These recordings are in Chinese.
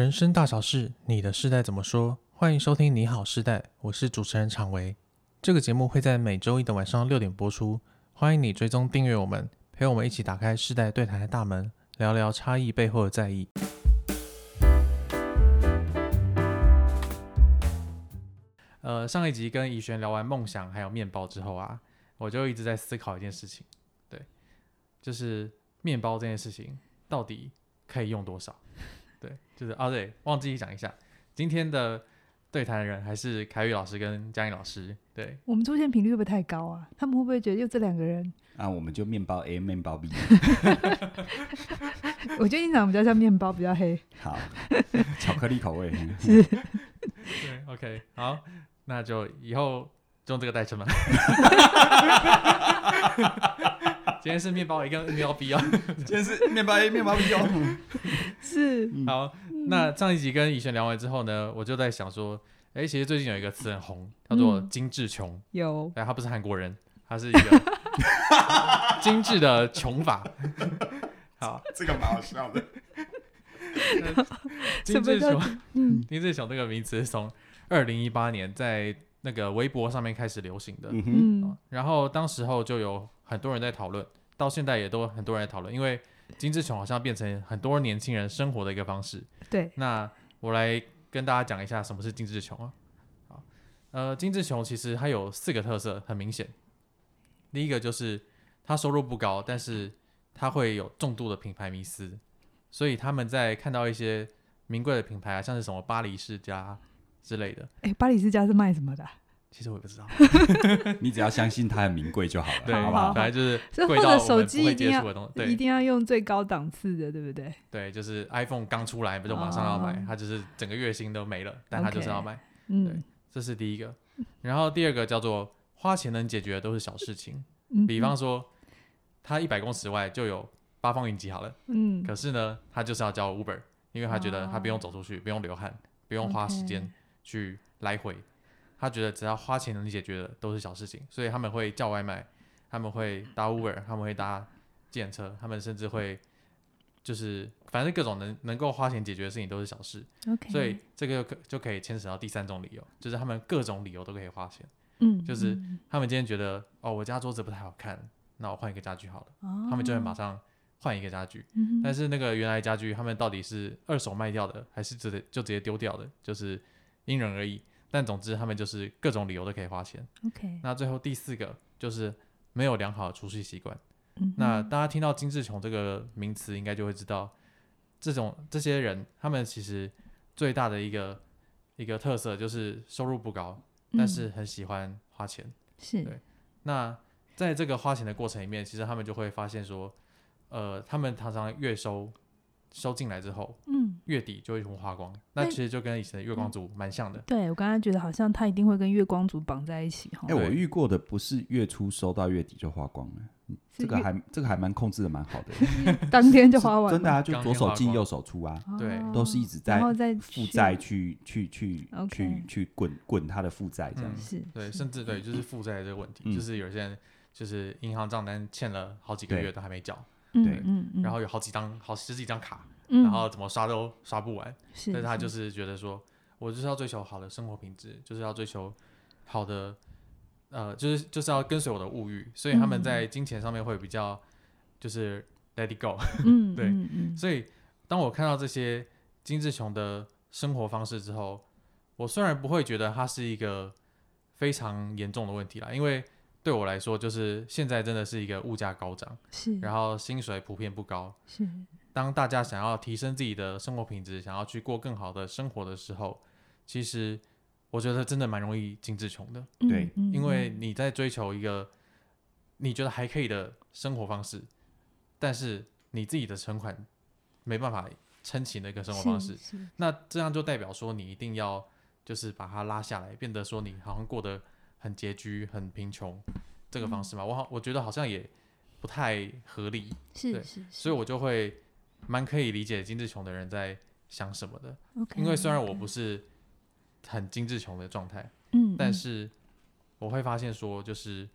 人生大小事，你的世代怎么说？欢迎收听《你好世代》，我是主持人常维。这个节目会在每周一的晚上六点播出，欢迎你追踪订阅我们，陪我们一起打开世代对谈的大门，聊聊差异背后的在意。呃，上一集跟怡璇聊完梦想还有面包之后啊，我就一直在思考一件事情，对，就是面包这件事情到底可以用多少？对，就是啊，对，忘记讲一下，今天的对谈的人还是凯宇老师跟嘉颖老师。对，我们出现频率会不会太高啊？他们会不会觉得就这两个人？啊，我们就面包 A，面包 B。我觉得你长得比较像面包，比较黑。好，巧克力口味。是。对，OK，好，那就以后就用这个代称吧。今天是面包 A 跟面包 B 啊，今天是面包 A 面包 B 哦。是，好，那上一集跟以轩聊完之后呢，我就在想说，哎、欸，其实最近有一个词很红，叫做精致穷、嗯。有，哎，他不是韩国人，他是一个 精致的穷法。好，这个蛮好笑的。精致穷，嗯，精致穷这个名词是从二零一八年在那个微博上面开始流行的。嗯，然后当时候就有。很多人在讨论，到现在也都很多人在讨论，因为精致穷好像变成很多年轻人生活的一个方式。对，那我来跟大家讲一下什么是精致穷啊。好，呃，精致穷其实它有四个特色，很明显。第一个就是他收入不高，但是他会有重度的品牌迷思，所以他们在看到一些名贵的品牌啊，像是什么巴黎世家之类的。哎，巴黎世家是卖什么的？其实我也不知道，你只要相信它很名贵就好了，对，好不好？反正就是贵到我们不会接触的东西，对，一定要用最高档次的，对不对？对，就是 iPhone 刚出来不就马上要买，它就是整个月薪都没了，但它就是要买，对，这是第一个。然后第二个叫做花钱能解决的都是小事情，比方说他一百公尺外就有八方云集好了，嗯，可是呢，他就是要叫 Uber，因为他觉得他不用走出去，不用流汗，不用花时间去来回。他觉得只要花钱能解决的都是小事情，所以他们会叫外卖，他们会搭 Uber，他们会搭计程车，他们甚至会就是反正各种能能够花钱解决的事情都是小事。Okay. 所以这个就可就可以牵扯到第三种理由，就是他们各种理由都可以花钱。嗯，就是他们今天觉得哦，我家桌子不太好看，那我换一个家具好了，哦、他们就会马上换一个家具。嗯、但是那个原来家具，他们到底是二手卖掉的，还是直接就直接丢掉的，就是因人而异。但总之，他们就是各种理由都可以花钱。OK，那最后第四个就是没有良好的储蓄习惯。嗯、那大家听到“精致穷”这个名词，应该就会知道，这种这些人他们其实最大的一个一个特色就是收入不高，嗯、但是很喜欢花钱。是对。那在这个花钱的过程里面，其实他们就会发现说，呃，他们常常月收。收进来之后，嗯，月底就会全部花光。那其实就跟以前的月光族蛮像的。对，我刚刚觉得好像他一定会跟月光族绑在一起哈。哎，我遇过的不是月初收到月底就花光。了，这个还这个还蛮控制的蛮好的，当天就花完。真的啊，就左手进右手出啊，对，都是一直在负债去。去去去去滚滚他的负债这样。是，对，甚至对，就是负债这个问题，就是有些人就是银行账单欠了好几个月都还没缴。对，嗯，然后有好几张、好十几张卡，然后怎么刷都刷不完。是，但是他就是觉得说，我就是要追求好的生活品质，就是要追求好的，呃，就是就是要跟随我的物欲，所以他们在金钱上面会比较，就是 let it go。嗯，对，所以当我看到这些金志雄的生活方式之后，我虽然不会觉得他是一个非常严重的问题啦，因为。对我来说，就是现在真的是一个物价高涨，是，然后薪水普遍不高，是。当大家想要提升自己的生活品质，想要去过更好的生活的时候，其实我觉得真的蛮容易精致穷的，对，因为你在追求一个你觉得还可以的生活方式，但是你自己的存款没办法撑起那个生活方式，那这样就代表说你一定要就是把它拉下来，变得说你好像过得。很拮据、很贫穷，这个方式嘛，嗯、我好，我觉得好像也不太合理，是对，是是，所以我就会蛮可以理解精致穷的人在想什么的。Okay, 因为虽然我不是很精致穷的状态，嗯，但是我会发现说，就是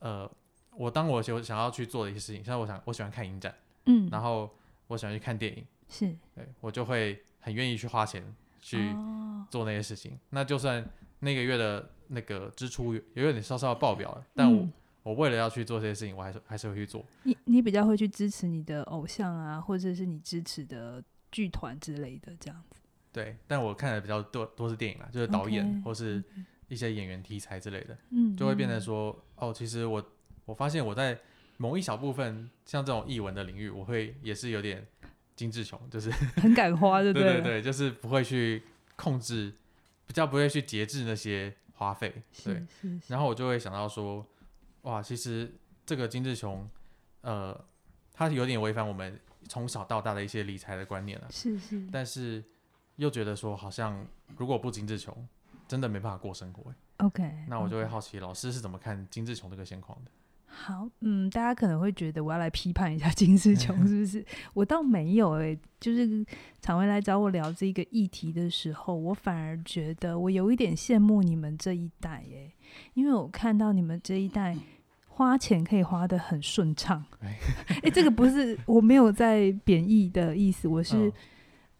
呃，我当我有想要去做的一些事情，像我想我喜欢看影展，嗯，然后我喜欢去看电影，是。对我就会很愿意去花钱去做那些事情。哦、那就算那个月的那个支出有有点稍稍的爆表了，但我、嗯、我为了要去做这些事情，我还是还是会去做。你你比较会去支持你的偶像啊，或者是你支持的剧团之类的这样子。对，但我看的比较多都是电影啦，就是导演 Okay, 或是一些演员题材之类的，嗯，就会变成说，哦，其实我我发现我在某一小部分像这种译文的领域，我会也是有点精致穷，就是很敢花，对不对？对对对，就是不会去控制，比较不会去节制那些花费，对，然后我就会想到说，哇，其实这个金志雄，呃，他有点违反我们从小到大的一些理财的观念了，是是，但是。又觉得说好像如果不金志雄，真的没办法过生活。OK，那我就会好奇老师是怎么看金志雄这个现况的。好，嗯，大家可能会觉得我要来批判一下金丝 琼，是不是？我倒没有诶、欸，就是常威来找我聊这个议题的时候，我反而觉得我有一点羡慕你们这一代诶、欸，因为我看到你们这一代花钱可以花得很顺畅。哎、欸，这个不是我没有在贬义的意思，我是。哦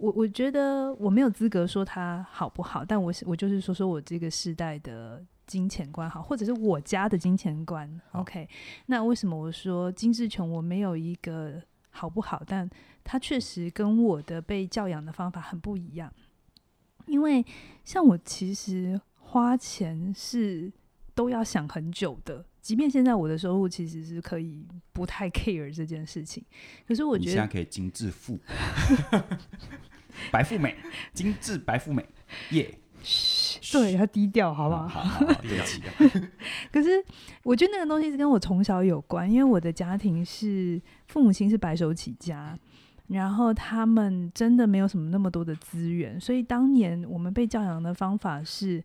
我我觉得我没有资格说他好不好，但我我就是说说我这个时代的金钱观好，或者是我家的金钱观。OK，那为什么我说金志琼？我没有一个好不好，但他确实跟我的被教养的方法很不一样。因为像我其实花钱是都要想很久的，即便现在我的收入其实是可以不太 care 这件事情，可是我觉得你现在可以精致富。白富美，精致白富美，耶、yeah！对，要低调，好不好？好，好，好，低调。可是我觉得那个东西是跟我从小有关，因为我的家庭是父母亲是白手起家，然后他们真的没有什么那么多的资源，所以当年我们被教养的方法是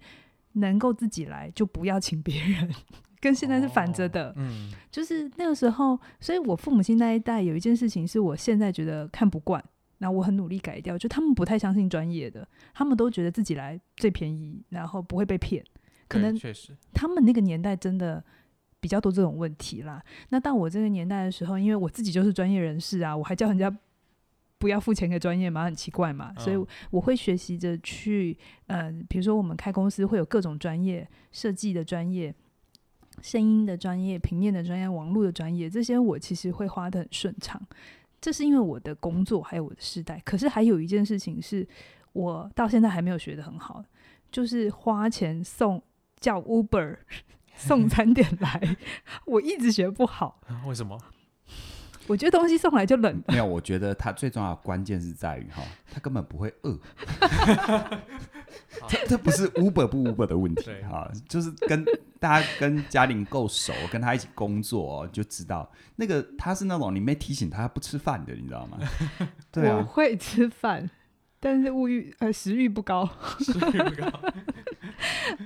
能够自己来就不要请别人，跟现在是反着的。哦、嗯，就是那个时候，所以我父母亲那一代有一件事情是我现在觉得看不惯。那我很努力改掉，就他们不太相信专业的，他们都觉得自己来最便宜，然后不会被骗。可能确实，他们那个年代真的比较多这种问题啦。那到我这个年代的时候，因为我自己就是专业人士啊，我还叫人家不要付钱给专业嘛，很奇怪嘛。所以我会学习着去，嗯、呃，比如说我们开公司会有各种专业，设计的专业、声音的专业、平面的专业、网络的专业，这些我其实会花的很顺畅。这是因为我的工作还有我的世代，可是还有一件事情是我到现在还没有学得很好，就是花钱送叫 Uber 送 餐点来，我一直学不好。为什么？我觉得东西送来就冷。没有，我觉得它最重要的关键是在于哈，它根本不会饿。这这不是 Uber 不 Uber 的问题哈，就是跟大家跟嘉玲够熟，跟他一起工作就知道，那个他是那种你没提醒他不吃饭的，你知道吗？对啊，我会吃饭，但是物欲呃食欲不高。食欲不高。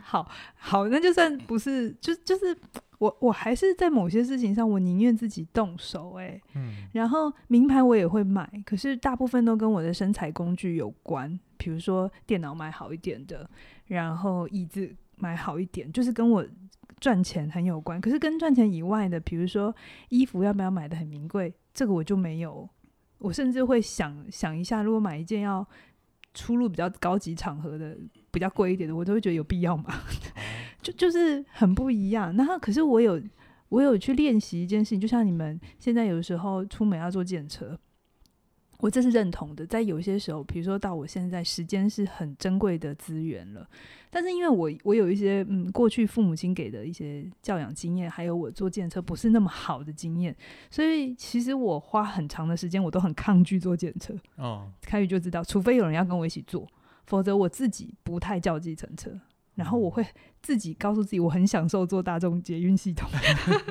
好好，那就算不是，就就是。我我还是在某些事情上，我宁愿自己动手哎、欸，嗯，然后名牌我也会买，可是大部分都跟我的身材工具有关，比如说电脑买好一点的，然后椅子买好一点，就是跟我赚钱很有关。可是跟赚钱以外的，比如说衣服要不要买的很名贵，这个我就没有。我甚至会想想一下，如果买一件要出入比较高级场合的，比较贵一点的，我都会觉得有必要吗？就就是很不一样，然后可是我有我有去练习一件事情，就像你们现在有时候出门要坐电车，我这是认同的。在有些时候，比如说到我现在，时间是很珍贵的资源了，但是因为我我有一些嗯过去父母亲给的一些教养经验，还有我坐计程车不是那么好的经验，所以其实我花很长的时间，我都很抗拒坐计程车。哦，开宇就知道，除非有人要跟我一起做，否则我自己不太叫计程车。然后我会自己告诉自己，我很享受做大众捷运系统，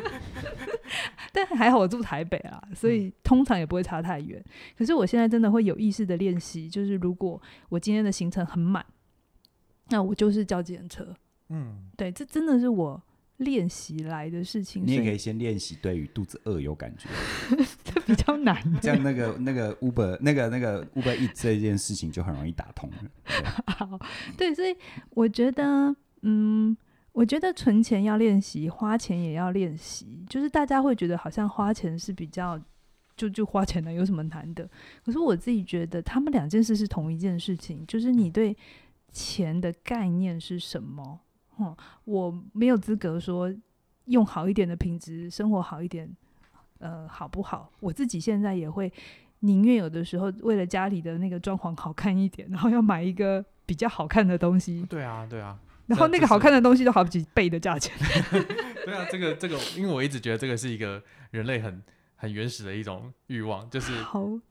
但还好我住台北啊，所以通常也不会差太远。可是我现在真的会有意识的练习，就是如果我今天的行程很满，那我就是叫计程车。嗯，对，这真的是我。练习来的事情，你也可以先练习对于肚子饿有感觉，这比较难。这样那个那个 Uber 那个那个 Uber Eats 这件事情就很容易打通了。对，好，对，所以我觉得，嗯，我觉得存钱要练习，花钱也要练习。就是大家会觉得好像花钱是比较就就花钱了，有什么难的？可是我自己觉得，他们两件事是同一件事情，就是你对钱的概念是什么？嗯，我没有资格说用好一点的品质生活好一点，呃，好不好？我自己现在也会宁愿有的时候为了家里的那个装潢好看一点，然后要买一个比较好看的东西。对啊，对啊。然后那个好看的东西都好几倍的价钱。对啊，这个这个，因为我一直觉得这个是一个人类很很原始的一种欲望，就 是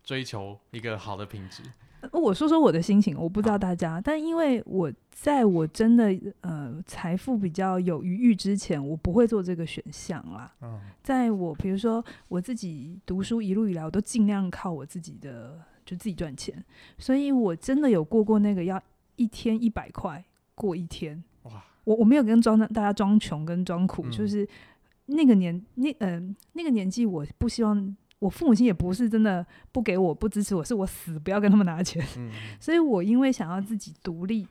追求一个好的品质。我说说我的心情，我不知道大家，但因为我在我真的呃财富比较有余裕之前，我不会做这个选项啦。嗯，在我比如说我自己读书一路以来，我都尽量靠我自己的就自己赚钱，所以我真的有过过那个要一天一百块过一天。哇，我我没有跟装大家装穷跟装苦，嗯，就是那个年那嗯、呃、那个年纪，我不希望。我父母亲也不是真的不给我不支持我，是我死不要跟他们拿钱。嗯、所以我因为想要自己独立，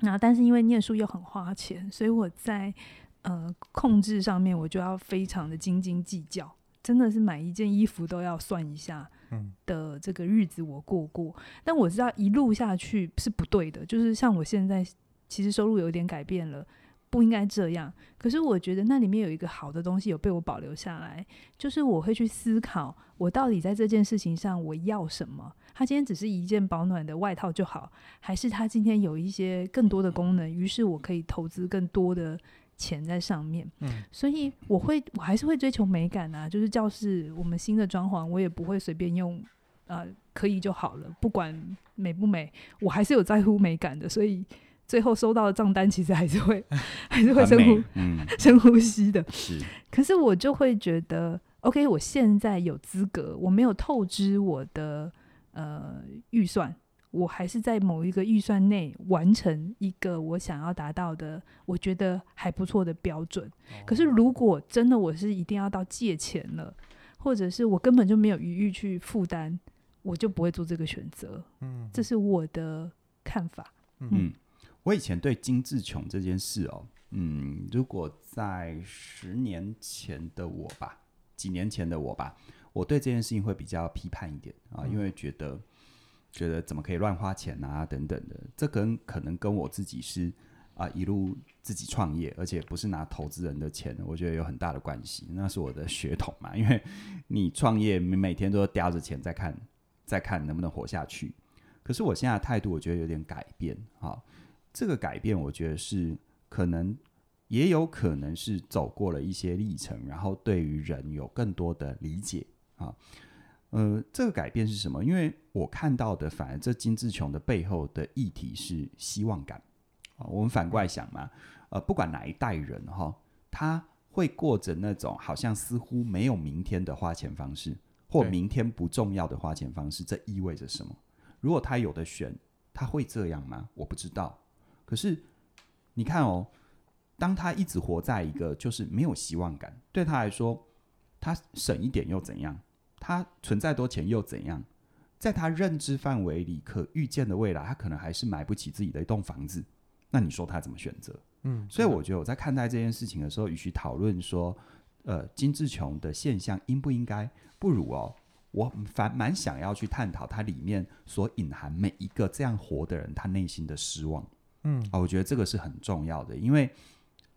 那但是因为念书又很花钱，所以我在呃控制上面我就要非常的斤斤计较，真的是买一件衣服都要算一下的这个日子我过过。但我知道一路下去是不对的，就是像我现在其实收入有点改变了。不应该这样，可是我觉得那里面有一个好的东西有被我保留下来，就是我会去思考，我到底在这件事情上我要什么？他今天只是一件保暖的外套就好，还是他今天有一些更多的功能？于是我可以投资更多的钱在上面。嗯，所以我会，我还是会追求美感啊，就是教室我们新的装潢，我也不会随便用，呃，可以就好了，不管美不美，我还是有在乎美感的，所以。最后收到的账单其实还是会，还是会深呼，嗯、深呼吸的。是，可是我就会觉得，OK，我现在有资格，我没有透支我的呃预算，我还是在某一个预算内完成一个我想要达到的，我觉得还不错的标准。哦。可是如果真的我是一定要到借钱了，或者是我根本就没有余裕去负担，我就不会做这个选择。嗯，这是我的看法。嗯。嗯我以前对金志琼这件事哦，嗯，如果在十年前的我吧，几年前的我吧，我对这件事情会比较批判一点啊，因为觉得觉得怎么可以乱花钱啊等等的，这跟可能跟我自己是啊一路自己创业，而且不是拿投资人的钱，我觉得有很大的关系。那是我的血统嘛，因为你创业，你每天都叼着钱在看，在看能不能活下去。可是我现在态度，我觉得有点改变啊。这个改变，我觉得是可能，也有可能是走过了一些历程，然后对于人有更多的理解啊。呃，这个改变是什么？因为我看到的，反而这金志琼的背后的议题是希望感啊。我们反过来想嘛，呃，不管哪一代人哈，他会过着那种好像似乎没有明天的花钱方式，或明天不重要的花钱方式，这意味着什么？如果他有的选，他会这样吗？我不知道。可是，你看哦，当他一直活在一个就是没有希望感，对他来说，他省一点又怎样？他存再多钱又怎样？在他认知范围里可预见的未来，他可能还是买不起自己的一栋房子。那你说他怎么选择？嗯，所以我觉得我在看待这件事情的时候，与其讨论说，呃，金志琼的现象应不应该，不如哦，我反蛮想要去探讨它里面所隐含每一个这样活的人他内心的失望。嗯，啊，我觉得这个是很重要的，因为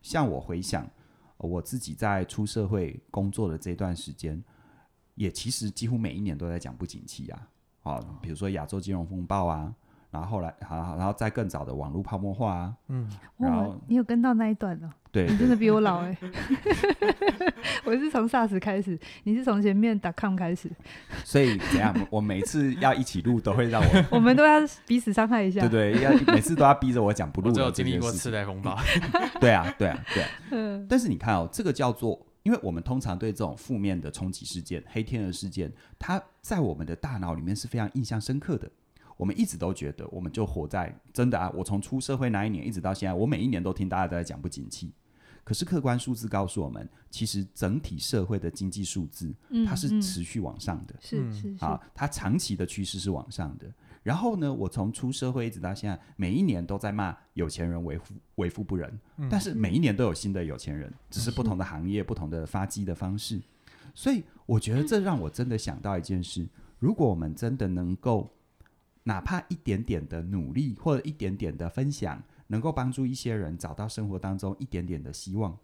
像我回想我自己在出社会工作的这段时间，也其实几乎每一年都在讲不景气啊，啊，比如说亚洲金融风暴啊。然后后来，好，然后再更早的网络泡沫化啊，嗯，然后你有跟到那一段哦？对，你真的比我老哎、欸，我是从 SARS 开始，你是从前面 .com 开始，所以怎样？我每次要一起录，都会让我，我们都要彼此伤害一下，对对，要每次都要逼着我讲不录。我有经历过次贷风暴，对啊，对啊，对啊。嗯，但是你看哦，这个叫做，因为我们通常对这种负面的冲击事件、黑天鹅事件，它在我们的大脑里面是非常印象深刻的。我们一直都觉得，我们就活在真的啊！我从出社会那一年一直到现在，我每一年都听大家都在讲不景气。可是客观数字告诉我们，其实整体社会的经济数字，它是持续往上的。是是是，啊，它长期的趋势是往上的。然后呢，我从出社会一直到现在，每一年都在骂有钱人为富为富不仁，但是每一年都有新的有钱人，只是不同的行业、不同的发迹的方式。所以我觉得这让我真的想到一件事：如果我们真的能够，哪怕一点点的努力或者一点点的分享，能够帮助一些人找到生活当中一点点的希望，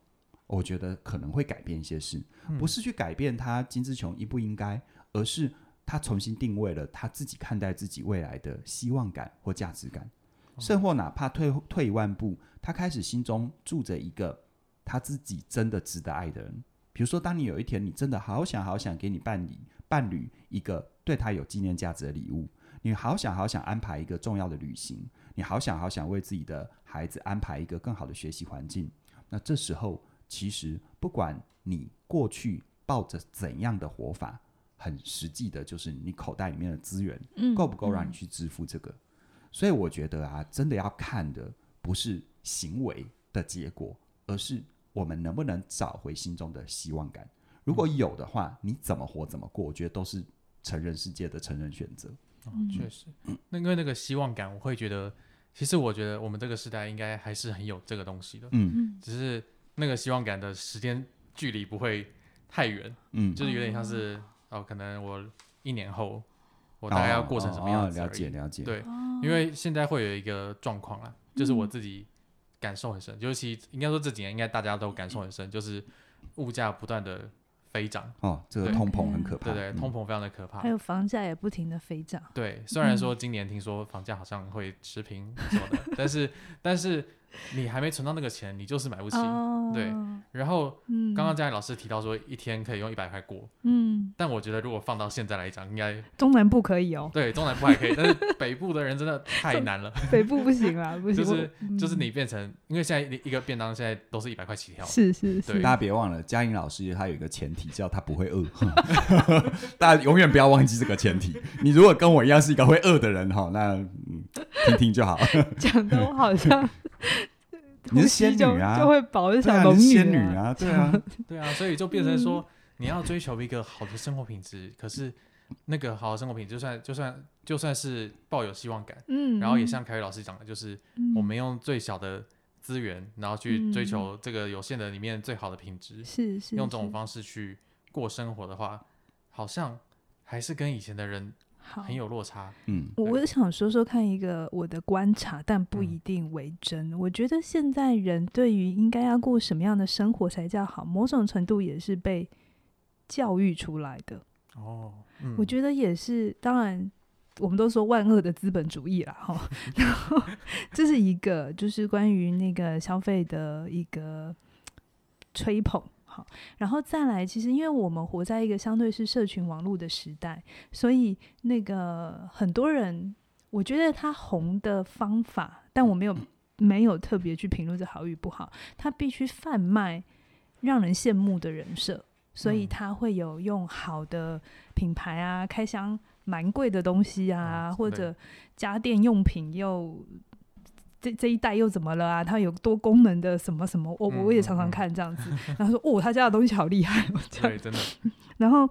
我觉得可能会改变一些事。不是去改变他金志琼应不应该，而是他重新定位了他自己看待自己未来的希望感或价值感。甚或哪怕退退一万步，他开始心中住着一个他自己真的值得爱的人。比如说，当你有一天你真的好想好想给你伴侣伴侣一个对他有纪念价值的礼物，你好想好想安排一个重要的旅行，你好想好想为自己的孩子安排一个更好的学习环境。那这时候，其实不管你过去抱着怎样的活法，很实际的就是你口袋里面的资源够不够让你去支付这个。所以我觉得啊，真的要看的不是行为的结果，而是我们能不能找回心中的希望感。如果有的话，你怎么活怎么过，我觉得都是成人世界的成人选择。哦，确实，那因为那个希望感，我会觉得，其实我觉得我们这个时代应该还是很有这个东西的。嗯，只是那个希望感的时间距离不会太远。嗯，就是有点像是哦，可能我一年后。我大概要过成什么样子？了解了解。对，因为现在会有一个状况啦，就是我自己感受很深，尤其应该说这几年应该大家都感受很深，就是物价不断的飞涨。哦，这个通膨很可怕。对对，通膨非常的可怕。还有房价也不停的飞涨。对，虽然说今年听说房价好像会持平什么的，但是但是。你还没存到那个钱，你就是买不起。Oh, 对，然后刚刚嘉玲老师提到说，一天可以用一百块过。嗯，但我觉得如果放到现在来讲，应该中南部可以哦。对，中南部还可以，但是北部的人真的太难了。北部不行啦，不行。就是就是你变成，因为现在一个便当现在都是一百块起跳。是是是。大家别忘了，佳颖老师他有一个前提，叫他不会饿。大家永远不要忘记这个前提。你如果跟我一样是一个会饿的人哈，那嗯，听听就好。讲的我好像。你是仙女啊，就会保一小龙女仙女啊，对啊，对啊，所以就变成说，你要追求一个好的生活品质，可是那个好的生活品质，就算就算就算是抱有希望感，嗯，然后也像凯宇老师讲的，就是我们用最小的资源，然后去追求这个有限的里面最好的品质，是是，用这种方式去过生活的话，好像还是跟以前的人。很有落差，嗯，我想说说看一个我的观察，但不一定为真。嗯、我觉得现在人对于应该要过什么样的生活才叫好，某种程度也是被教育出来的。哦，嗯、我觉得也是。当然，我们都说万恶的资本主义啦，哈。然后这是一个，就是关于那个消费的一个吹捧。好，然后再来，其实因为我们活在一个相对是社群网络的时代，所以那个很多人，我觉得他红的方法，但我没有没有特别去评论这好与不好，他必须贩卖让人羡慕的人设，所以他会有用好的品牌啊，开箱蛮贵的东西啊，或者家电用品又。这这一代又怎么了啊？它有多功能的什么什么？我我也常常看这样子，嗯嗯嗯、然后说哦，他家的东西好厉害哦，这样对，真的。然后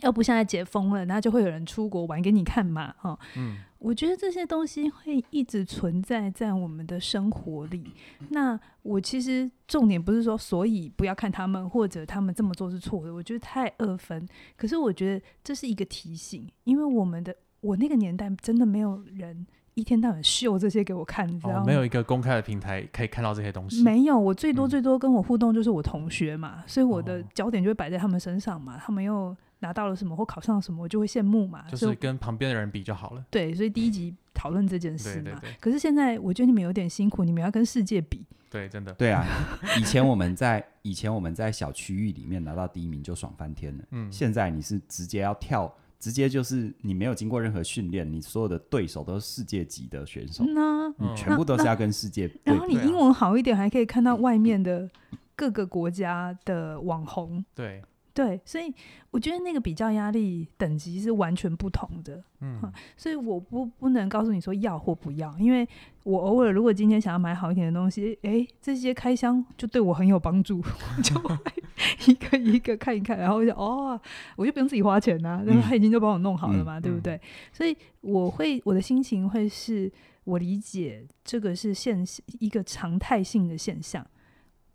要不现在解封了，那就会有人出国玩给你看嘛，哈、哦。嗯。我觉得这些东西会一直存在在我们的生活里。那我其实重点不是说，所以不要看他们，或者他们这么做是错的。我觉得太二分。可是我觉得这是一个提醒，因为我们的我那个年代真的没有人。一天到晚秀这些给我看，你知道吗？哦，没有一个公开的平台可以看到这些东西。没有，我最多最多跟我互动就是我同学嘛，嗯、所以我的焦点就会摆在他们身上嘛。他们又拿到了什么或考上了什么，我就会羡慕嘛。就是跟旁边的人比就好了。对，所以第一集讨论这件事嘛。对对对。可是现在我觉得你们有点辛苦，你们要跟世界比。对，真的。对啊，以前我们在以前我们在小区域里面拿到第一名就爽翻天了。嗯。现在你是直接要跳。直接就是你没有经过任何训练，你所有的对手都是世界级的选手，那你全部都是要跟世界。然后你英文好一点，还可以看到外面的各个国家的网红。对。对，所以我觉得那个比较压力等级是完全不同的，嗯，所以我不不能告诉你说要或不要，因为我偶尔如果今天想要买好一点的东西，诶，这些开箱就对我很有帮助，就会 一个一个看一看，然后就哦，我就不用自己花钱呐，然后他已经就帮我弄好了嘛，嗯、对不对？所以我会我的心情会是我理解这个是现一个常态性的现象。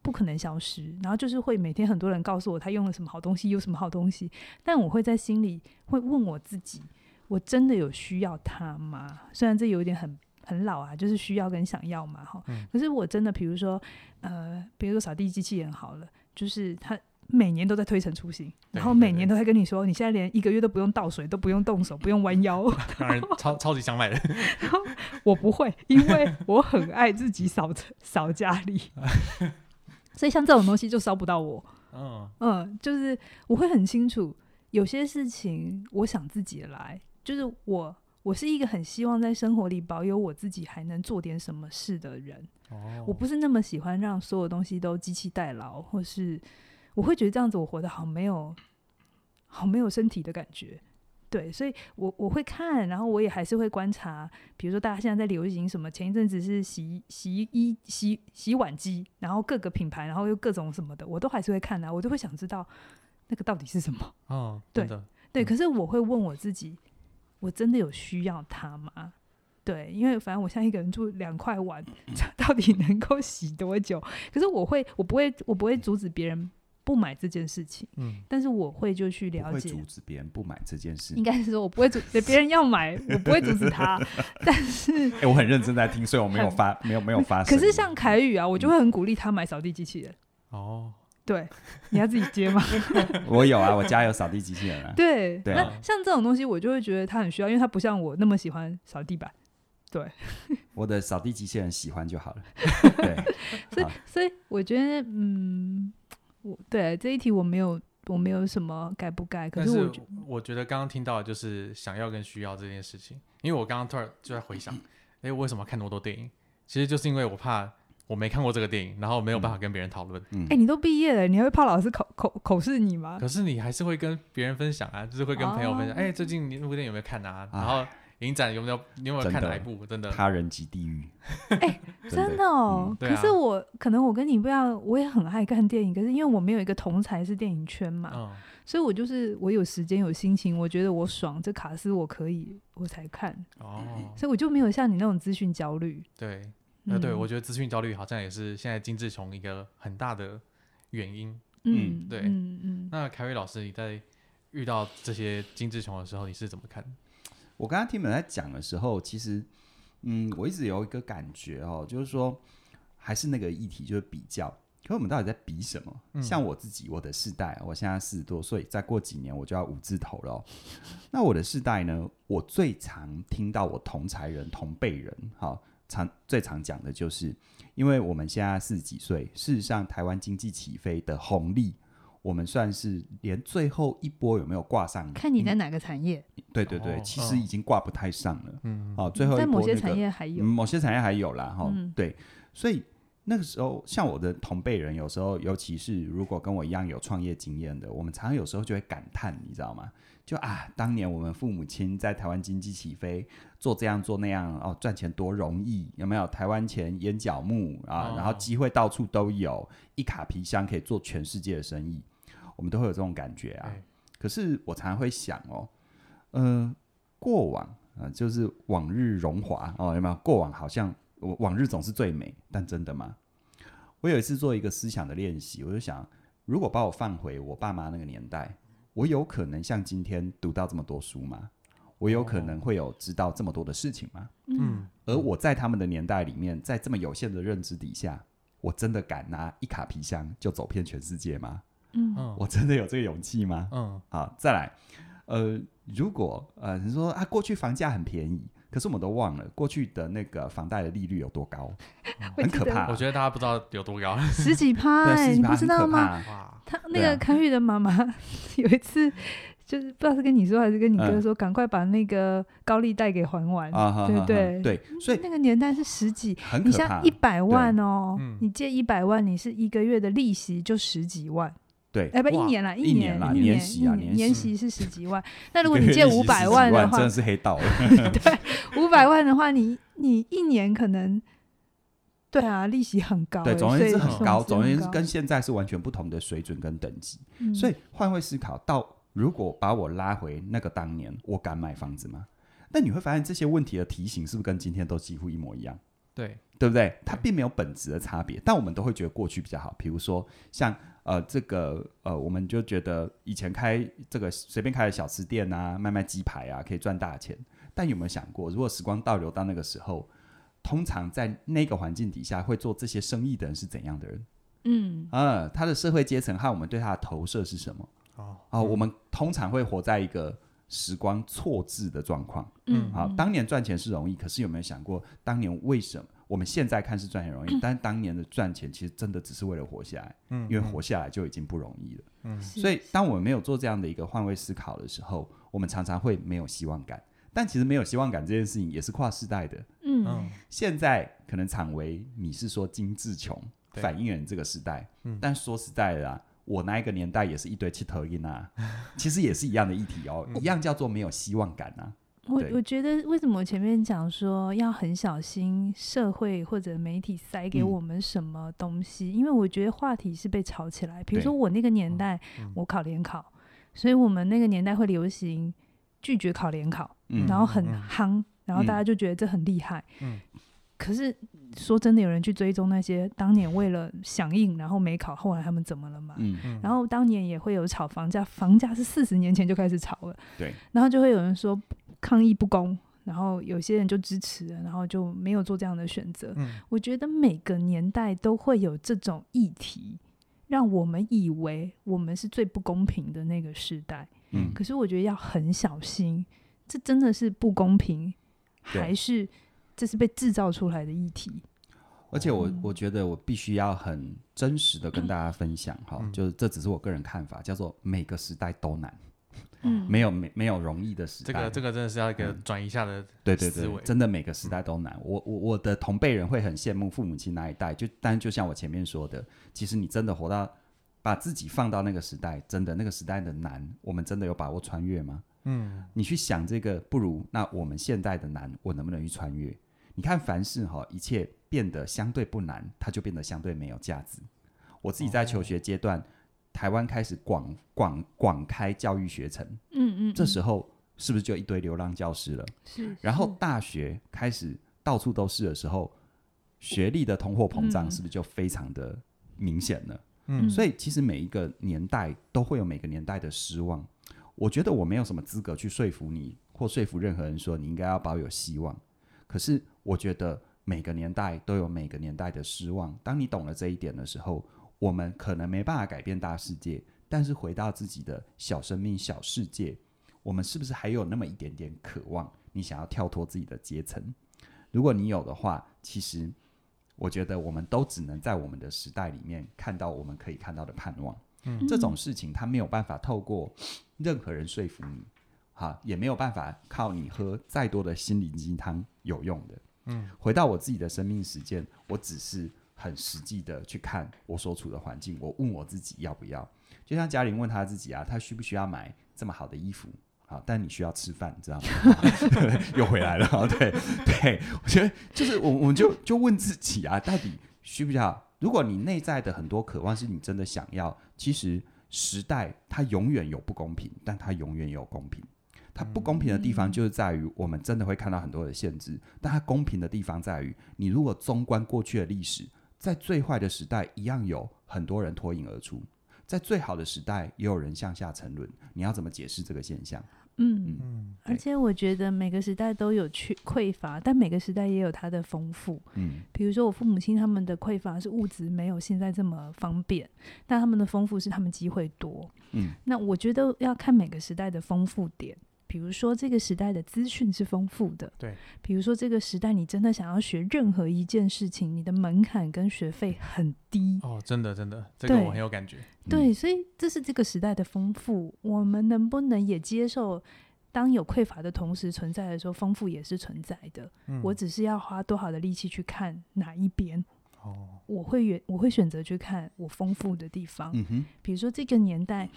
不可能消失，然后就是会每天很多人告诉我他用了什么好东西，有什么好东西，但我会在心里会问我自己，我真的有需要它吗？虽然这有点很很老啊，就是需要跟想要嘛，哈、嗯，可是我真的，比如说，呃，比如说扫地机器人好了，就是它。每年都在推陈出新，然后每年都在跟你说，你现在连一个月都不用倒水，都不用动手，不用弯腰，让人超超级想买的。然 后我不会，因为我很爱自己扫扫家里，所以像这种东西就烧不到我。嗯嗯，就是我会很清楚，有些事情我想自己来，就是我我是一个很希望在生活里保有我自己还能做点什么事的人。哦，我不是那么喜欢让所有东西都机器代劳，或是。我会觉得这样子我活得好没有，好没有身体的感觉，对，所以我我会看，然后我也还是会观察，比如说大家现在在流行什么，前一阵子是洗洗衣洗洗碗机，然后各个品牌，然后又各种什么的，我都还是会看的，我都会想知道那个到底是什么。哦，对对，可是我会问我自己，我真的有需要它吗？对，因为反正我现在一个人住两块碗，到底能够洗多久？可是我会，我不会，我不会阻止别人。不买这件事情，嗯，但是我会就去了解，阻止别人不买这件事。应该是说，我不会阻止别人要买，我不会阻止他。但是，哎、欸，我很认真在听，所以我没有发，没有没有发。可是像凯宇啊，我就会很鼓励他买扫地机器人。哦，对，你要自己接吗？我有啊，我家有扫地机器人啊。对，对那像这种东西，我就会觉得他很需要，因为他不像我那么喜欢扫地板。对，我的扫地机器人喜欢就好了。对，所以所以我觉得，嗯。对这一题我没有，我没有什么该不该。可是我觉得，我觉得刚刚听到的就是想要跟需要这件事情，因为我刚刚突然就在回想，哎，为什么看那么多电影？其实就是因为我怕我没看过这个电影，然后没有办法跟别人讨论。哎，你都毕业了，你还会怕老师口口口试你吗？可是你还是会跟别人分享啊，就是会跟朋友分享。哎，最近你那部电影有没有看啊？然后。影展有没有？你有没有看哪一部？真的，他人及地狱。哎，真的哦。可是我可能我跟你不一样，我也很爱看电影。可是因为我没有一个同才是电影圈嘛，所以我就是我有时间有心情，我觉得我爽，这卡司我可以，我才看。哦。所以我就没有像你那种资讯焦虑。对，那，对，我觉得资讯焦虑好像也是现在金志雄一个很大的原因。嗯，对，嗯嗯。那凯瑞老师，你在遇到这些金志雄的时候，你是怎么看？我刚刚听你们在讲的时候，其实，嗯，我一直有一个感觉哦，就是说，还是那个议题，就是比较。可是我们到底在比什么？嗯、像我自己，我的世代，我现在四十多岁，再过几年我就要五字头了、哦。那我的世代呢？我最常听到我同才人、同辈人，好，常最常讲的就是，因为我们现在四十几岁，事实上，台湾经济起飞的红利。我们算是连最后一波有没有挂上？看你在哪个产业。对对对，其实已经挂不太上了。嗯，哦，最后一波、那个、在某些产业还有，某些产业还有啦。哈、嗯，对，所以那个时候，像我的同辈人，有时候，尤其是如果跟我一样有创业经验的，我们常常有时候就会感叹，你知道吗？就啊，当年我们父母亲在台湾经济起飞，做这样做那样，哦，赚钱多容易，有没有？台湾钱眼角目啊，哦、然后机会到处都有，一卡皮箱可以做全世界的生意。我们都会有这种感觉啊，可是我常常会想哦，呃，过往啊、呃，就是往日荣华哦，有没有？过往好像往日总是最美，但真的吗？我有一次做一个思想的练习，我就想，如果把我放回我爸妈那个年代，我有可能像今天读到这么多书吗？我有可能会有知道这么多的事情吗？嗯，而我在他们的年代里面，在这么有限的认知底下，我真的敢拿一卡皮箱就走遍全世界吗？嗯，我真的有这个勇气吗？嗯，好，再来，呃，如果呃，你说啊，过去房价很便宜，可是我们都忘了过去的那个房贷的利率有多高，很可怕。我觉得大家不知道有多高，十几趴，欸，你不知道吗？他那个康玉的妈妈 有一次，就是不知道是跟你说还是跟你哥说，赶快把那个高利贷给还完，对不对？对，所以那个年代是十几，你像一百万哦，你借一百万，你是一个月的利息就十几万。对，哎，不，一年了，一年了，年息啊，年息是十几万。那如果你借 五百万的话，真的是黑道了。对，五百万的话，你你一年可能，对啊，利息很高。对，总而言之很高，总而言之跟现在是完全不同的水准跟等级。所以换位思考，到如果把我拉回那个当年，我敢买房子吗？那你会发现这些问题的提醒是不是跟今天都几乎一模一样？对，对不对？它并没有本质的差别，但我们都会觉得过去比较好。比如说像呃这个呃，我们就觉得以前开这个随便开的小吃店啊，卖卖鸡排啊，可以赚大钱。但有没有想过，如果时光倒流到那个时候，通常在那个环境底下会做这些生意的人是怎样的人？嗯，呃，他的社会阶层和我们对他的投射是什么？哦，哦，我们通常会活在一个时光错置的状况。嗯，好，当年赚钱是容易，可是有没有想过，当年为什么我们现在看是赚钱容易，嗯、但是当年的赚钱其实真的只是为了活下来。嗯，因为活下来就已经不容易了。嗯，所以当我们没有做这样的一个换位思考的时候，我们常常会没有希望感。但其实没有希望感这件事情也是跨世代的。嗯，现在可能场为你是说精致穷，反映人这个时代。嗯，但说实在的啊，我那一个年代也是一堆七头音啊，其实也是一样的议题哦，一样叫做没有希望感啊。我我觉得为什么我前面讲说要很小心社会或者媒体塞给我们什么东西，因为我觉得话题是被炒起来。比如说我那个年代，我考联考，所以我们那个年代会流行。拒绝考联考，嗯、然后很夯，嗯、然后大家就觉得这很厉害。嗯、可是说真的，有人去追踪那些当年为了响应，然后没考，后来他们怎么了嘛？嗯嗯、然后当年也会有炒房价，房价是四十年前就开始炒了。对。然后就会有人说抗议不公，然后有些人就支持了，然后就没有做这样的选择。嗯、我觉得每个年代都会有这种议题，让我们以为我们是最不公平的那个时代。嗯，可是我觉得要很小心，这真的是不公平，还是这是被制造出来的议题？而且我我觉得我必须要很真实的跟 大家分享哈，嗯、就是这只是我个人看法，叫做每个时代都难，嗯，没有没没有容易的时代，这个这个真的是要一个转移下的、嗯、对对对，真的每个时代都难。我我我的同辈人会很羡慕父母亲那一代，就但就像我前面说的，其实你真的活到。把自己放到那个时代，真的那个时代的难，我们真的有把握穿越吗？嗯，你去想这个，不如那我们现在的难，我能不能去穿越？你看，凡事哈，一切变得相对不难，它就变得相对没有价值。我自己在求学阶段，哦、台湾开始广广广开教育学程，嗯，嗯嗯，这时候是不是就一堆流浪教师了？是，是。然后大学开始到处都是的时候，学历的通货膨胀是不是就非常的明显了？嗯，所以其实每一个年代都会有每个年代的失望。我觉得我没有什么资格去说服你或说服任何人说你应该要保有希望。可是我觉得每个年代都有每个年代的失望。当你懂了这一点的时候，我们可能没办法改变大世界，但是回到自己的小生命、小世界，我们是不是还有那么一点点渴望？你想要跳脱自己的阶层？如果你有的话，其实。我觉得我们都只能在我们的时代里面看到我们可以看到的盼望。嗯，这种事情他没有办法透过任何人说服你，哈，也没有办法靠你喝再多的心灵鸡汤有用的。嗯，回到我自己的生命实践，我只是很实际的去看我所处的环境，我问我自己要不要，就像嘉玲问他自己啊，他需不需要买这么好的衣服？好，但你需要吃饭，知道吗？又回来了。对对，我觉得就是我，我们就就问自己啊，到底需不需要？如果你内在的很多渴望是你真的想要，其实时代它永远有不公平，但它永远有公平。它不公平的地方就是在于我们真的会看到很多的限制，但它公平的地方在于，你如果纵观过去的历史，在最坏的时代一样有很多人脱颖而出。在最好的时代，也有人向下沉沦。你要怎么解释这个现象？嗯嗯，而且我觉得每个时代都有缺匮乏，但每个时代也有它的丰富。嗯，比如说我父母亲他们的匮乏是物质没有现在这么方便，但他们的丰富是他们机会多。嗯，那我觉得要看每个时代的丰富点。比如说，这个时代的资讯是丰富的。对。比如说，这个时代你真的想要学任何一件事情，你的门槛跟学费很低。哦，真的，真的，这个我很有感觉。对，对，所以这是这个时代的丰富。我们能不能也接受，当有匮乏的同时存在的时候，丰富也是存在的？嗯。我只是要花多少的力气去看哪一边？哦。我会选，我会选择去看我丰富的地方。嗯哼。比如说这个年代。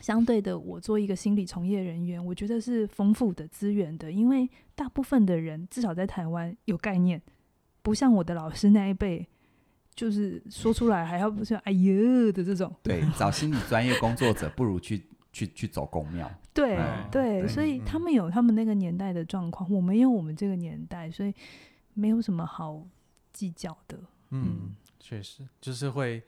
相对的，我做一个心理从业人员，我觉得是丰富的资源的，因为大部分的人至少在台湾有概念，不像我的老师那一辈，就是说出来还要不是哎呦的这种。对，找心理专业工作者不如去去去走公庙。对、嗯、对，对，所以他们有他们那个年代的状况，我们有我们这个年代，所以没有什么好计较的。嗯，确、嗯、实就是会，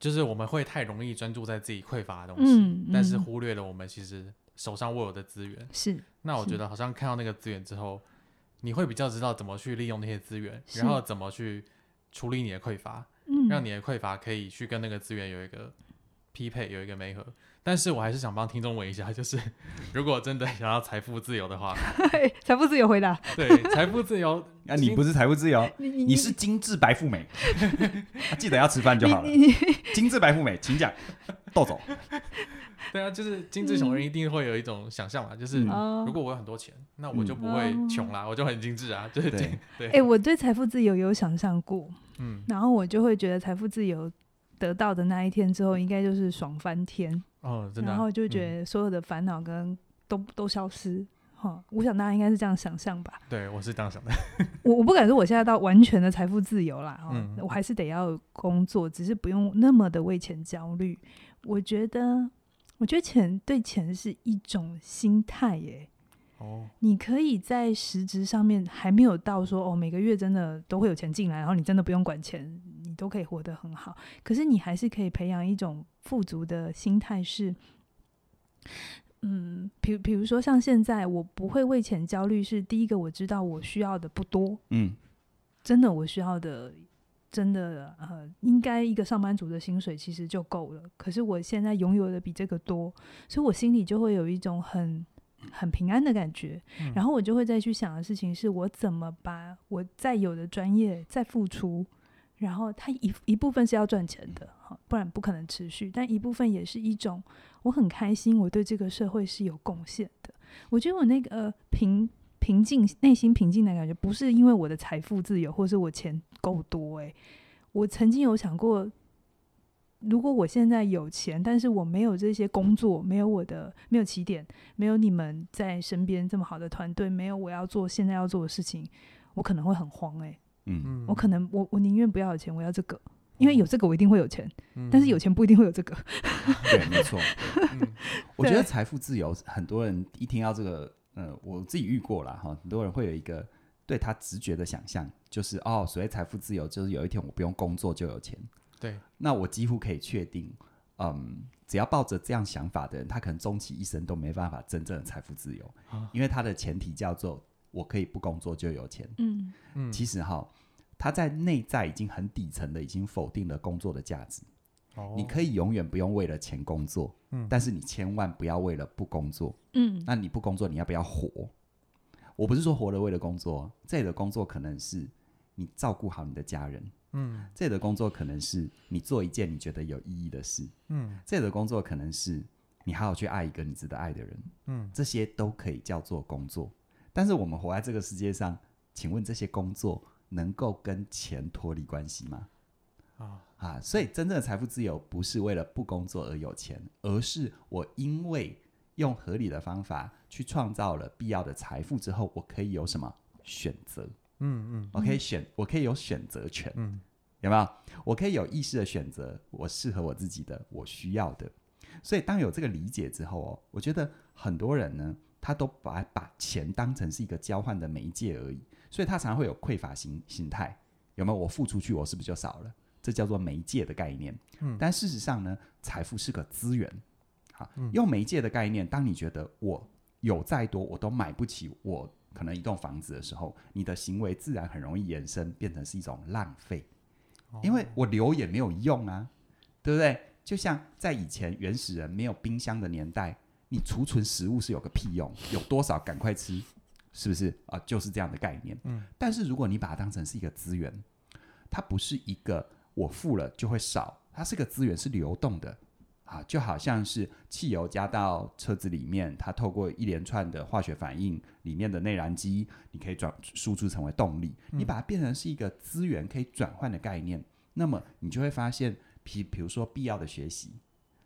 就是我们会太容易专注在自己匮乏的东西，嗯嗯、但是忽略了我们其实手上握有的资源。是，那我觉得好像看到那个资源之后，你会比较知道怎么去利用那些资源，然后怎么去处理你的匮乏，嗯、让你的匮乏可以去跟那个资源有一个匹配，有一个媒合。但是我还是想帮听众问一下，就是 如果真的想要财富自由的话，财富自由回答，对，财富自由，那、啊、你不是财富自由，你，你，你是精致白富美，啊、记得要吃饭就好了。精致白富美，请讲，豆总。对啊，就是精致穷人一定会有一种想象嘛，嗯、就是如果我有很多钱，嗯、那我就不会穷啦，嗯、我就很精致啊，就是对。对，哎、欸，我对财富自由有想象过，嗯，然后我就会觉得财富自由得到的那一天之后，应该就是爽翻天。哦，真的、啊，然后就觉得所有的烦恼跟都、嗯、都消失，哈，我想大家应该是这样想象吧。对，我是这样想的。我我不敢说我现在到完全的财富自由啦，嗯，我还是得要工作，只是不用那么的为钱焦虑。我觉得，我觉得钱对钱是一种心态耶。哦，你可以在实质上面还没有到说哦，每个月真的都会有钱进来，然后你真的不用管钱，你都可以活得很好。可是你还是可以培养一种富足的心态，是，嗯，比比如说像现在，我不会为钱焦虑，是第一个我知道我需要的不多，嗯，真的我需要的，真的呃，应该一个上班族的薪水其实就够了。可是我现在拥有的比这个多，所以我心里就会有一种很。很平安的感觉，嗯、然后我就会再去想的事情是我怎么把我再有的专业再付出，然后它一一部分是要赚钱的，不然不可能持续。但一部分也是一种我很开心，我对这个社会是有贡献的。我觉得我那个、呃、平平静内心平静的感觉，不是因为我的财富自由，或是我钱够多。诶，我曾经有想过。如果我现在有钱，但是我没有这些工作，没有我的没有起点，没有你们在身边这么好的团队，没有我要做现在要做的事情，我可能会很慌诶、我可能我我宁愿不要有钱，我要这个，因为有这个我一定会有钱，嗯、但是有钱不一定会有这个。对，没错。嗯、我觉得财富自由，很多人一听到这个，呃，我自己遇过了哈，很多人会有一个对他直觉的想象，就是哦，所谓财富自由，就是有一天我不用工作就有钱。对，那我几乎可以确定，嗯，只要抱着这样想法的人，他可能终其一生都没办法真正的财富自由，啊、因为他的前提叫做我可以不工作就有钱。嗯嗯，其实哈，他在内在已经很底层的已经否定了工作的价值。哦，你可以永远不用为了钱工作，嗯，但是你千万不要为了不工作。嗯，那你不工作，你要不要活？我不是说活了为了工作，这里的工作可能是你照顾好你的家人。嗯，这里的工作可能是你做一件你觉得有意义的事。嗯，这里的工作可能是你好好去爱一个你值得爱的人。嗯，这些都可以叫做工作。但是我们活在这个世界上，请问这些工作能够跟钱脱离关系吗？啊啊！所以真正的财富自由不是为了不工作而有钱，而是我因为用合理的方法去创造了必要的财富之后，我可以有什么选择？嗯嗯，我可以选，我可以有选择权，嗯，有没有？我可以有意识的选择我适合我自己的，我需要的。所以当有这个理解之后哦，我觉得很多人呢，他都把把钱当成是一个交换的媒介而已，所以他常常会有匮乏心心态，有没有？我付出去，我是不是就少了？这叫做媒介的概念。嗯，但事实上呢，财富是个资源。好，用媒介的概念，当你觉得我有再多，我都买不起我。可能一栋房子的时候，你的行为自然很容易延伸，变成是一种浪费，因为我留也没有用啊，对不对？就像在以前原始人没有冰箱的年代，你储存食物是有个屁用？有多少赶快吃，是不是啊？就是这样的概念。嗯。但是如果你把它当成是一个资源，它不是一个我付了就会少，它是个资源，是流动的。啊，就好像是汽油加到车子里面，它透过一连串的化学反应，里面的内燃机，你可以转输出成为动力。你把它变成是一个资源可以转换的概念，那么你就会发现，比比如说必要的学习，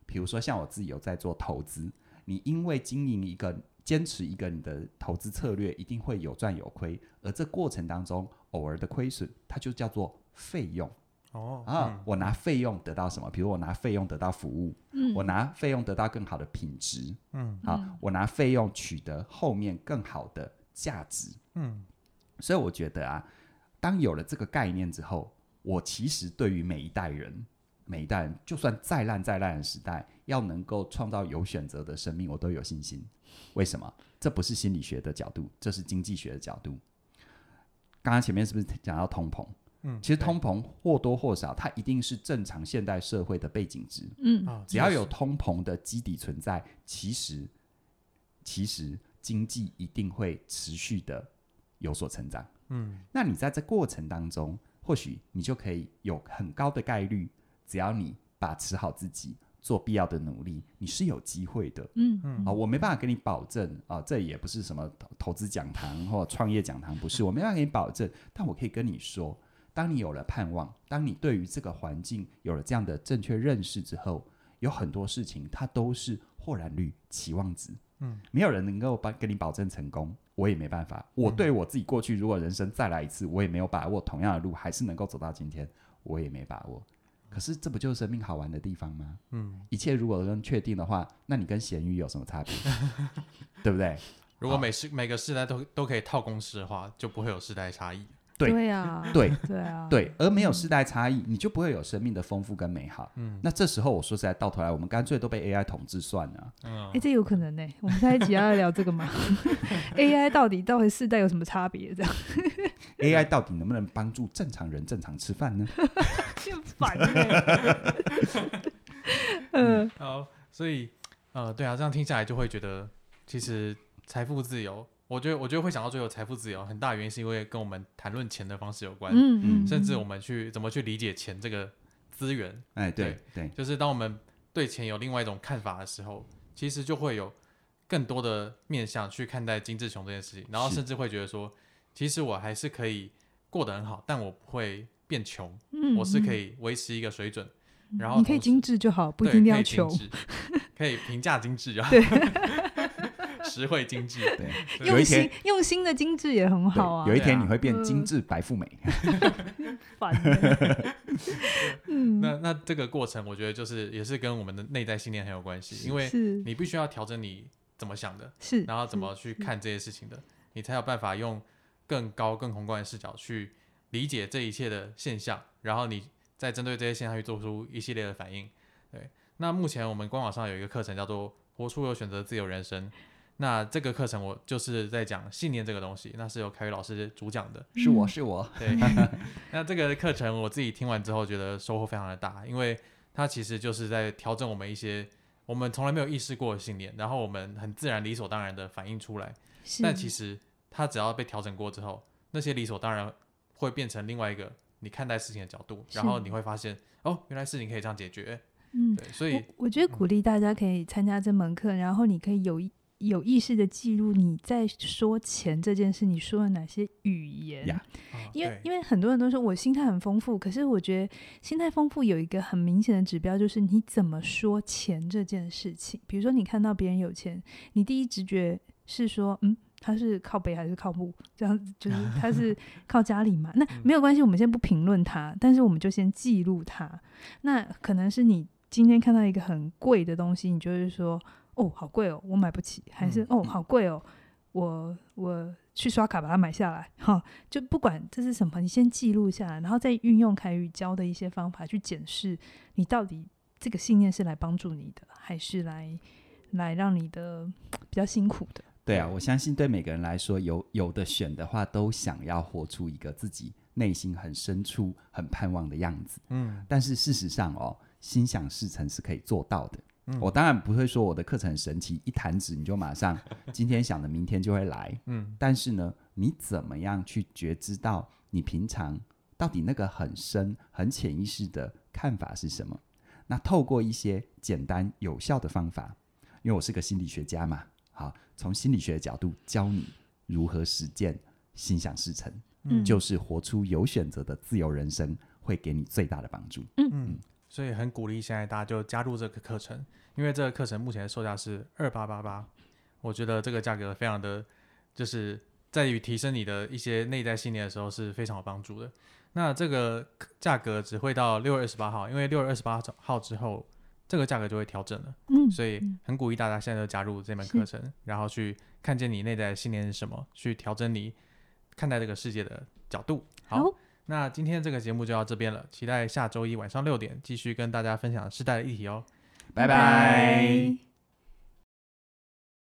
比如说像我自己有在做投资，你因为经营一个坚持一个你的投资策略，一定会有赚有亏，而这过程当中偶尔的亏损，它就叫做费用。哦啊，嗯、我拿费用得到什么？比如我拿费用得到服务，嗯，我拿费用得到更好的品质，嗯，好，嗯、我拿费用取得后面更好的价值，嗯，所以我觉得啊，当有了这个概念之后，我其实对于每一代人，每一代人，就算再烂再烂的时代，要能够创造有选择的生命，我都有信心。为什么？这不是心理学的角度，这是经济学的角度。刚刚前面是不是讲到通膨？嗯，其实通膨或多或少，它一定是正常现代社会的背景值。嗯，只要有通膨的基底存在，其实其实经济一定会持续的有所成长。嗯，那你在这过程当中，或许你就可以有很高的概率，只要你把持好自己。做必要的努力，你是有机会的。嗯嗯，啊，我没办法给你保证啊，这也不是什么投资讲堂或创业讲堂，不是，我没办法给你保证。但我可以跟你说，当你有了盼望，当你对于这个环境有了这样的正确认识之后，有很多事情它都是豁然率、期望值。嗯，没有人能够帮跟你保证成功，我也没办法。我对我自己过去，如果人生再来一次，我也没有把握同样的路还是能够走到今天，我也没把握。可是这不就是生命好玩的地方吗？嗯，一切如果能确定的话，那你跟咸鱼有什么差别？对不对？如果每世每个世代都都可以套公式的话，就不会有世代差异。对对啊，对对啊，对，而没有世代差异，你就不会有生命的丰富跟美好。嗯，那这时候我说实在，到头来我们干脆都被 AI 统治算了。嗯，哎，这有可能呢。我们在一起要聊这个吗？AI 到底到底世代有什么差别？这样，AI 到底能不能帮助正常人正常吃饭呢？就烦了。嗯，好，所以呃，对啊，这样听下来就会觉得，其实财富自由。我觉得，我觉得会想到最后财富自由，很大原因是因为跟我们谈论钱的方式有关，嗯嗯，甚至我们去怎么去理解钱这个资源，哎，对对，就是当我们对钱有另外一种看法的时候，其实就会有更多的面向去看待精致穷这件事情，然后甚至会觉得说，其实我还是可以过得很好，但我不会变穷，嗯，我是可以维持一个水准，然后你可以精致就好，不一定要穷，可以平 价精致就好。对 实惠精致，对，用心用心的精致也很好啊。有一天你会变精致白富美。嗯，那那这个过程，我觉得就是也是跟我们的内在信念很有关系，因为你必须要调整你怎么想的，是，然后怎么去看这些事情的，你才有办法用更高、更宏观的视角去理解这一切的现象，然后你再针对这些现象去做出一系列的反应。对，那目前我们官网上有一个课程叫做《活出有选择自由人生》。那这个课程我就是在讲信念这个东西，那是由凯宇老师主讲的，是我是我。对，那这个课程我自己听完之后觉得收获非常的大，因为它其实就是在调整我们一些我们从来没有意识过的信念，然后我们很自然理所当然的反映出来。但其实它只要被调整过之后，那些理所当然会变成另外一个你看待事情的角度，然后你会发现哦，原来事情可以这样解决。嗯，对。所以我，我觉得鼓励大家可以参加这门课，然后你可以有一。有意识的记录你在说钱这件事，你说了哪些语言？Yeah. Oh, 因为因为很多人都说我心态很丰富，可是我觉得心态丰富有一个很明显的指标，就是你怎么说钱这件事情。比如说你看到别人有钱，你第一直觉是说，嗯，他是靠北还是靠木？这样子就是他是靠家里嘛？那没有关系，我们先不评论他，但是我们就先记录他。那可能是你今天看到一个很贵的东西，你就是说。哦，好贵哦，我买不起，还是、嗯、哦，好贵哦，我我去刷卡把它买下来，哈，就不管这是什么，你先记录下来，然后再运用凯宇教的一些方法去检视，你到底这个信念是来帮助你的，还是来来让你的比较辛苦的？对啊，我相信对每个人来说，有有的选的话，都想要活出一个自己内心很深处很盼望的样子。嗯，但是事实上哦，心想事成是可以做到的。嗯、我当然不会说我的课程很神奇，一弹指你就马上 今天想的明天就会来。嗯，但是呢，你怎么样去觉知到你平常到底那个很深、很潜意识的看法是什么？那透过一些简单有效的方法，因为我是个心理学家嘛，好，从心理学的角度教你如何实践心想事成，嗯，就是活出有选择的自由人生，会给你最大的帮助。嗯嗯。所以很鼓励现在大家就加入这个课程，因为这个课程目前的售价是二八八八，我觉得这个价格非常的，就是在于提升你的一些内在信念的时候是非常有帮助的。那这个价格只会到六月二十八号，因为六月二十八号之后这个价格就会调整了。嗯，所以很鼓励大家现在就加入这门课程，然后去看见你内在的信念是什么，去调整你看待这个世界的角度。好，那今天这个节目就到这边了，期待下周一晚上六点继续跟大家分享世代的议题哦。拜拜。